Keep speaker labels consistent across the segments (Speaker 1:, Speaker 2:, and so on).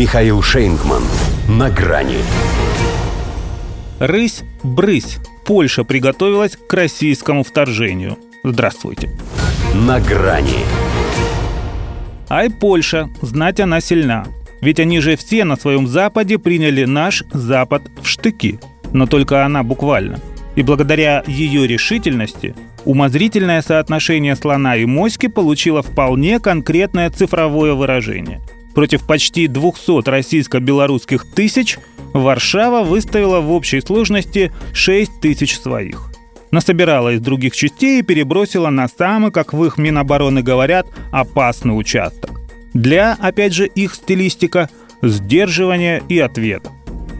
Speaker 1: Михаил Шейнгман. На грани.
Speaker 2: Рысь-брысь. Польша приготовилась к российскому вторжению. Здравствуйте.
Speaker 1: На грани.
Speaker 2: Ай, Польша, знать она сильна. Ведь они же все на своем Западе приняли наш Запад в штыки. Но только она буквально. И благодаря ее решительности умозрительное соотношение слона и моськи получило вполне конкретное цифровое выражение. Против почти 200 российско-белорусских тысяч Варшава выставила в общей сложности 6 тысяч своих. Насобирала из других частей и перебросила на самый, как в их Минобороны говорят, опасный участок. Для, опять же, их стилистика – сдерживания и ответа.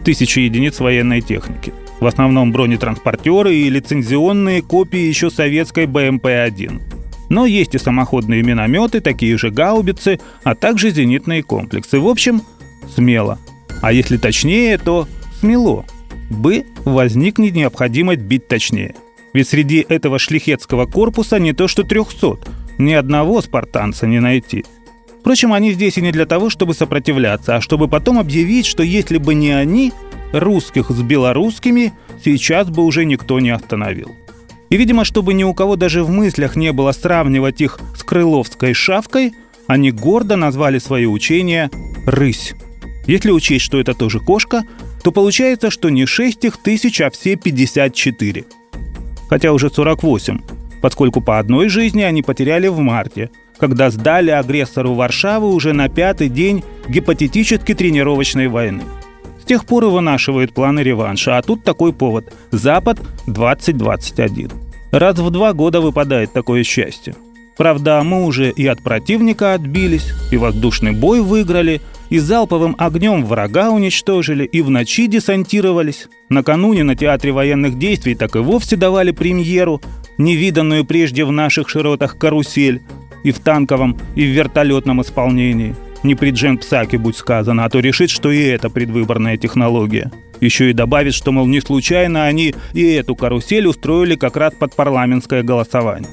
Speaker 2: Тысячи единиц военной техники. В основном бронетранспортеры и лицензионные копии еще советской БМП-1. Но есть и самоходные минометы, такие же гаубицы, а также зенитные комплексы. В общем, смело. А если точнее, то смело. Бы возникнет необходимость бить точнее. Ведь среди этого шлихетского корпуса не то что 300, ни одного спартанца не найти. Впрочем, они здесь и не для того, чтобы сопротивляться, а чтобы потом объявить, что если бы не они, русских с белорусскими сейчас бы уже никто не остановил. И, видимо, чтобы ни у кого даже в мыслях не было сравнивать их с крыловской шавкой, они гордо назвали свое учение «рысь». Если учесть, что это тоже кошка, то получается, что не 6 их тысяч, а все 54. Хотя уже 48, поскольку по одной жизни они потеряли в марте, когда сдали агрессору Варшавы уже на пятый день гипотетически тренировочной войны. С тех пор и вынашивают планы реванша, а тут такой повод – Запад 2021. Раз в два года выпадает такое счастье. Правда, мы уже и от противника отбились, и воздушный бой выиграли, и залповым огнем врага уничтожили, и в ночи десантировались. Накануне на театре военных действий так и вовсе давали премьеру, невиданную прежде в наших широтах карусель, и в танковом, и в вертолетном исполнении – не при Джен Псаке будь сказано, а то решит, что и это предвыборная технология. Еще и добавит, что, мол, не случайно они и эту карусель устроили как раз под парламентское голосование.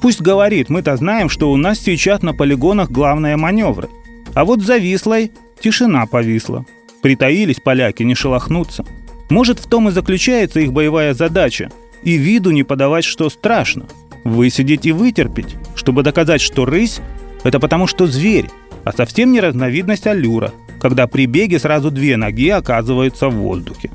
Speaker 2: Пусть говорит, мы-то знаем, что у нас сейчас на полигонах главные маневры. А вот за Вислой тишина повисла. Притаились поляки, не шелохнуться. Может, в том и заключается их боевая задача. И виду не подавать, что страшно. Высидеть и вытерпеть, чтобы доказать, что рысь – это потому, что зверь, а совсем не разновидность аллюра, когда при беге сразу две ноги оказываются в воздухе.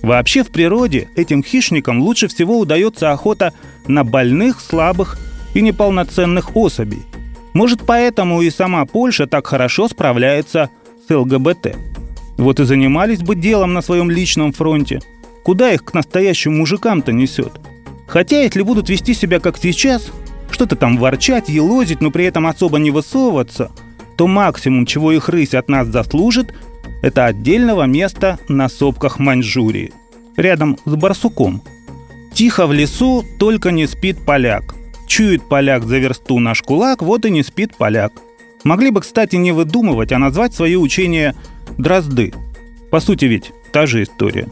Speaker 2: Вообще в природе этим хищникам лучше всего удается охота на больных, слабых и неполноценных особей. Может поэтому и сама Польша так хорошо справляется с ЛГБТ. Вот и занимались бы делом на своем личном фронте. Куда их к настоящим мужикам-то несет? Хотя если будут вести себя как сейчас, что-то там ворчать, елозить, но при этом особо не высовываться – то максимум, чего их рысь от нас заслужит, это отдельного места на сопках Маньчжурии, рядом с барсуком. Тихо в лесу, только не спит поляк. Чует поляк за версту наш кулак, вот и не спит поляк. Могли бы, кстати, не выдумывать, а назвать свое учение «дрозды». По сути ведь та же история.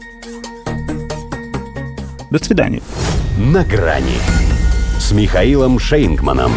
Speaker 2: До свидания.
Speaker 1: На грани с Михаилом Шейнгманом.